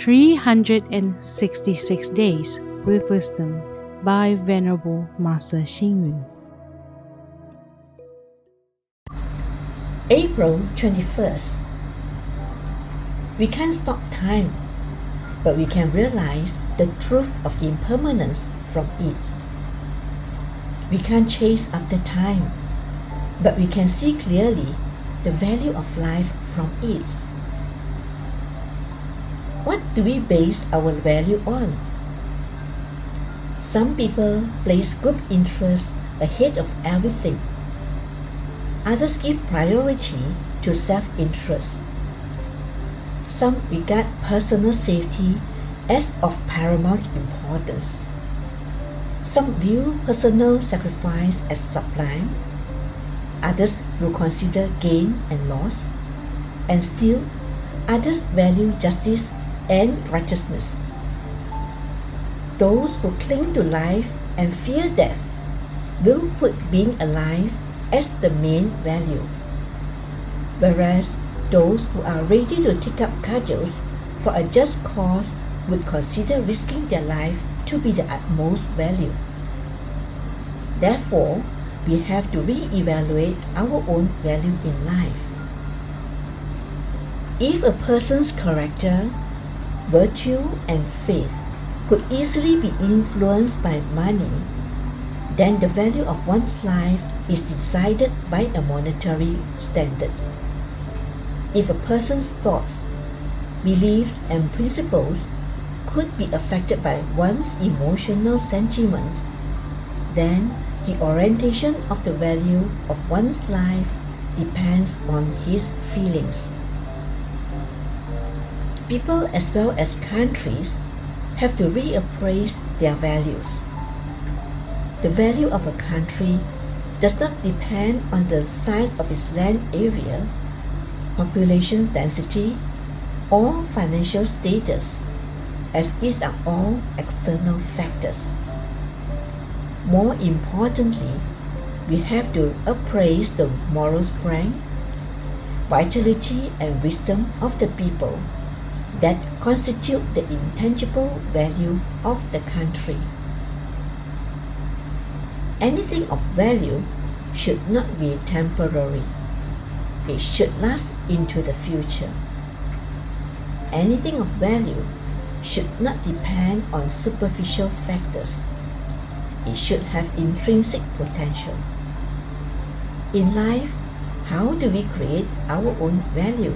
366 Days with Wisdom by Venerable Master Xing Yun. April 21st. We can't stop time, but we can realize the truth of impermanence from it. We can't chase after time, but we can see clearly the value of life from it. What do we base our value on? Some people place group interests ahead of everything. Others give priority to self interest. Some regard personal safety as of paramount importance. Some view personal sacrifice as sublime. Others will consider gain and loss. And still, others value justice and righteousness. Those who cling to life and fear death will put being alive as the main value, whereas those who are ready to take up cudgels for a just cause would consider risking their life to be the utmost value. Therefore, we have to re-evaluate our own value in life. If a person's character, virtue, and faith could easily be influenced by money, then the value of one's life is decided by a monetary standard. If a person's thoughts, beliefs, and principles could be affected by one's emotional sentiments, then the orientation of the value of one's life depends on his feelings. People as well as countries have to reappraise their values. The value of a country does not depend on the size of its land area, population density, or financial status as these are all external factors. More importantly, we have to appraise the moral strength, vitality, and wisdom of the people that constitute the intangible value of the country. Anything of value should not be temporary. It should last into the future. Anything of value should not depend on superficial factors. It should have intrinsic potential. In life, how do we create our own value?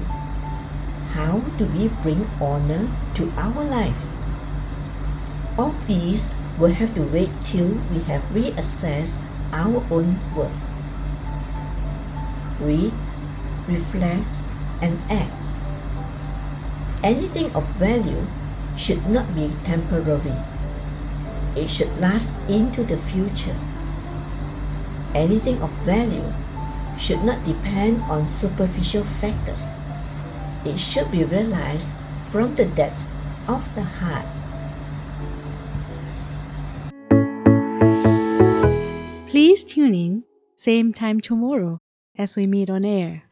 How do we bring honor to our life? All these will have to wait till we have reassessed our own worth. Read, reflect, and act. Anything of value should not be temporary. It should last into the future. Anything of value should not depend on superficial factors. It should be realized from the depths of the heart. Please tune in, same time tomorrow as we meet on air.